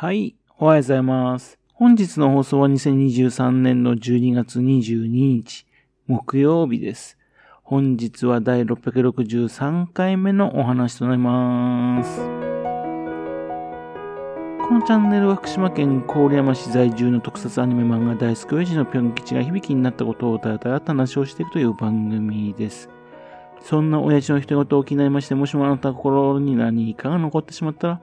はい、おはようございます。本日の放送は2023年の12月22日、木曜日です。本日は第663回目のお話となります。このチャンネルは福島県郡山市在住の特撮アニメ漫画大好き親父のぴょん吉が響きになったことをたらたら話をしていくという番組です。そんな親父の人事を気になりまして、もしもあなた心に何かが残ってしまったら、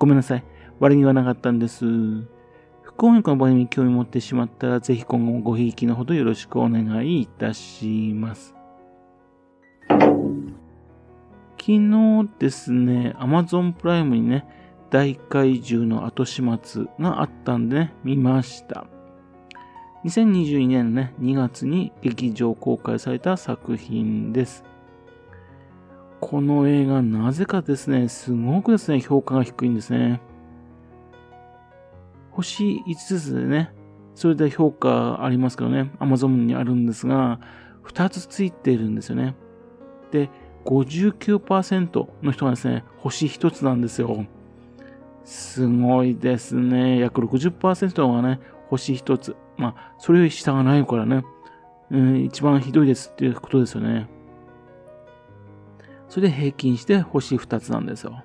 ごめんなさい。悪気はなかったんです。不幸にこの番組に興味持ってしまったら、ぜひ今後もごひいきのほどよろしくお願いいたします。昨日ですね、Amazon プライムにね、大怪獣の後始末があったんでね、見ました。2022年のね、2月に劇場公開された作品です。この映画、なぜかですね、すごくですね、評価が低いんですね。星5つでね、それで評価ありますけどね、Amazon にあるんですが、2つついているんですよね。で、59%の人がですね、星1つなんですよ。すごいですね。約60%がね、星1つ。まあ、それより下がないからね、うん、一番ひどいですっていうことですよね。それで平均して星2つなんですよ。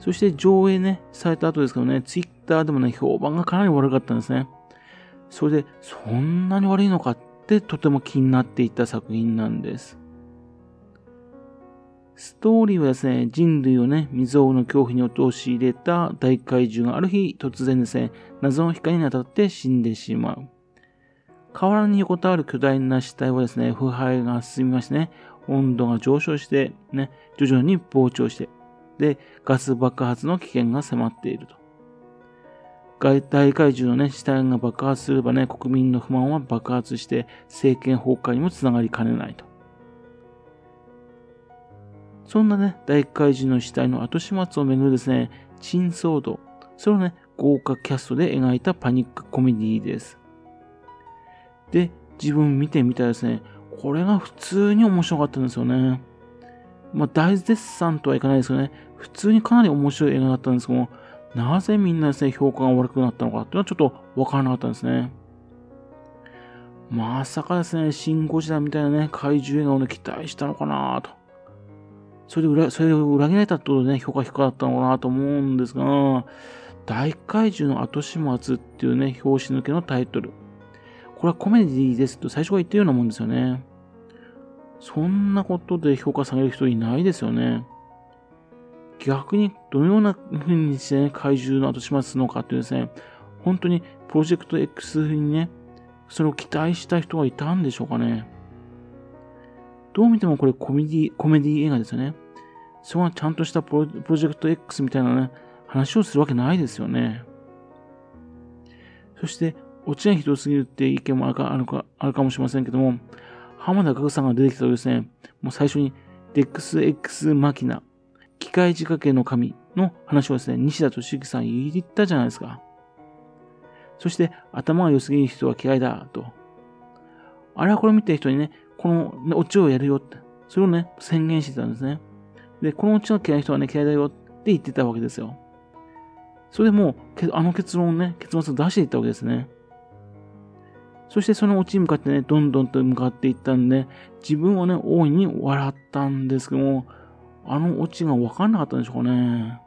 そして上映ね、された後ですけどね、ツイッターでもね、評判がかなり悪かったんですね。それで、そんなに悪いのかってとても気になっていた作品なんです。ストーリーはですね、人類をね、未曾有の恐怖に陥れた大怪獣がある日突然ですね、謎の光に当たって死んでしまう。河原に横たわる巨大な死体はですね、腐敗が進みましてね、温度が上昇して、ね、徐々に膨張して、で、ガス爆発の危険が迫っていると。大怪獣のね、死体が爆発すればね、国民の不満は爆発して政権崩壊にもつながりかねないと。そんなね、大怪獣の死体の後始末をめぐるですね、珍騒動。それをね、豪華キャストで描いたパニックコメディです。で、自分見てみたらですね、これが普通に面白かったんですよね。まあ、大絶賛とはいかないですよね。普通にかなり面白い映画だったんですけども、なぜみんなですね、評価が悪くなったのかっていうのはちょっとわからなかったんですね。まさかですね、シン・ゴジラみたいなね、怪獣映画をね、期待したのかなと。それで裏、それを裏切られたってことでね、評価低かったのかなと思うんですが、大怪獣の後始末っていうね、表紙抜けのタイトル。これはコメディですと最初から言ってるようなもんですよね。そんなことで評価される人いないですよね。逆にどのような風にしてね、怪獣の後始末するのかっていうですね、本当にプロジェクト X にね、それを期待した人はいたんでしょうかね。どう見てもこれコメディ、コメディ映画ですよね。そこはちゃんとしたプロプロジェクト X みたいなね、話をするわけないですよね。そして、落ちがひどすぎるって意見もあるかあるかあるかもしれませんけども、浜田岳さんが出てきたとですね、もう最初に、デックス X マキナ、機械仕掛けの神の話をですね、西田敏行さん言ったじゃないですか。そして、頭が良すぎる人は嫌いだ、と。あれはこれ見てる人にね、このオチをやるよって、それをね、宣言してたんですね。で、このオチが嫌いな人はね、嫌いだよって言ってたわけですよ。それでもう、あの結論をね、結末を出していったわけですね。そしてそのオチに向かってね、どんどんと向かっていったんで、自分はね、大いに笑ったんですけども、あのオチが分かんなかったんでしょうかね。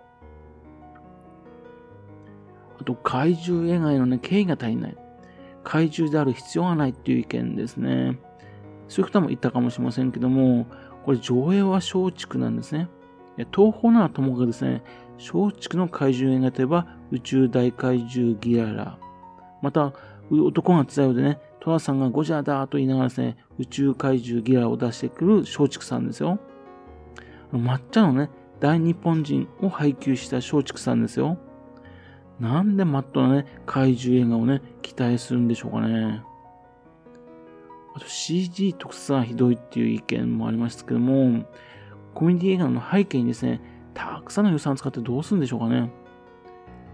あと、怪獣映画へのね、敬意が足りない。怪獣である必要がないっていう意見ですね。そういう方もいたかもしれませんけども、これ上映は松竹なんですね。東宝ならともかくですね、松竹の怪獣映画といえば宇宙大怪獣ギララ。また、男が伝えでね、トラさんがゴジャだと言いながらですね、宇宙怪獣ギラを出してくる松竹さんですよ。抹茶のね、大日本人を配給した松竹さんですよ。なんでマットなね、怪獣映画をね、期待するんでしょうかね。あと CG 特撮がひどいっていう意見もありましたけども、コメディ映画の背景にですね、たくさんの予算を使ってどうするんでしょうかね。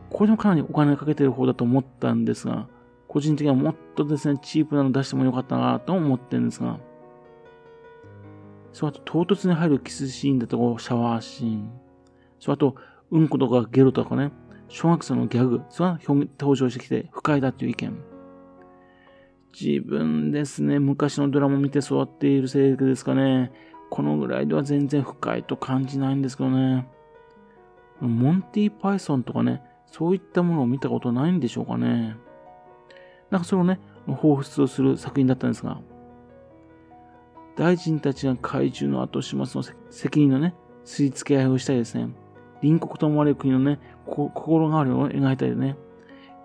これでもかなりお金かけてる方だと思ったんですが、個人的にはもっとですね、チープなの出してもよかったなと思ってるんですが、そう、あと唐突に入るキスシーンだとか、シャワーシーン。そう、あと、うんことかゲロとかね、小学生のギャグ、それが登場してきて不快だっていう意見。自分ですね、昔のドラマを見て育っているせいですかね、このぐらいでは全然不快と感じないんですけどね。モンティ・パイソンとかね、そういったものを見たことないんでしょうかね。なんかそれをね、彷彿とする作品だったんですが、大臣たちが怪獣の後始末の責任のね、吸い付け合いをしたりですね、隣国と思われる国のね、心変わりを描いたりね、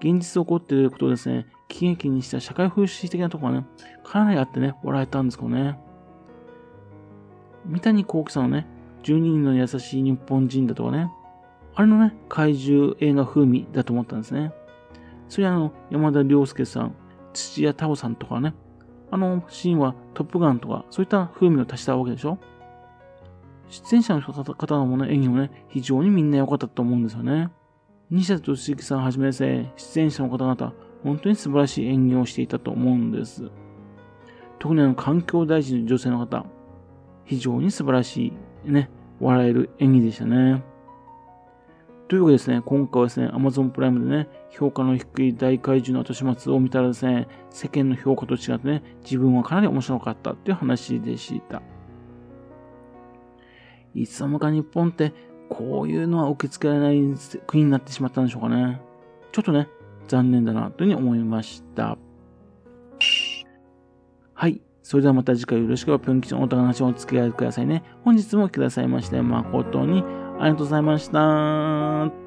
現実起こっていることをですね、喜劇にした社会風刺的なところがね、かなりあってね、笑えたんですけどね。三谷幸喜さんのね、12人の優しい日本人だとかね、あれのね、怪獣映画風味だと思ったんですね。それあの、山田涼介さん、土屋太鳳さんとかね、あのシーンはトップガンとか、そういった風味を足したわけでしょ？出演者の方のもね、演技もね、非常にみんな良かったと思うんですよね。西田敏行さんはじめですね、出演者の方々、本当に素晴らしい演技をしていたと思うんです。特にあの、環境大臣の女性の方、非常に素晴らしい、ね、笑える演技でしたね。というわけですね、今回はですね、Amazon プライムでね、評価の低い大怪獣の後始末を見たらですね、世間の評価と違ってね、自分はかなり面白かったっていう話でした。いつの間か日本って、こういうのは受け付けられない国になってしまったんでしょうかね。ちょっとね、残念だなというふうに思いました。はい。それではまた次回よろしくおぴょん吉のお話をお付き合いくださいね。本日も来てくださいまして誠にありがとうございました。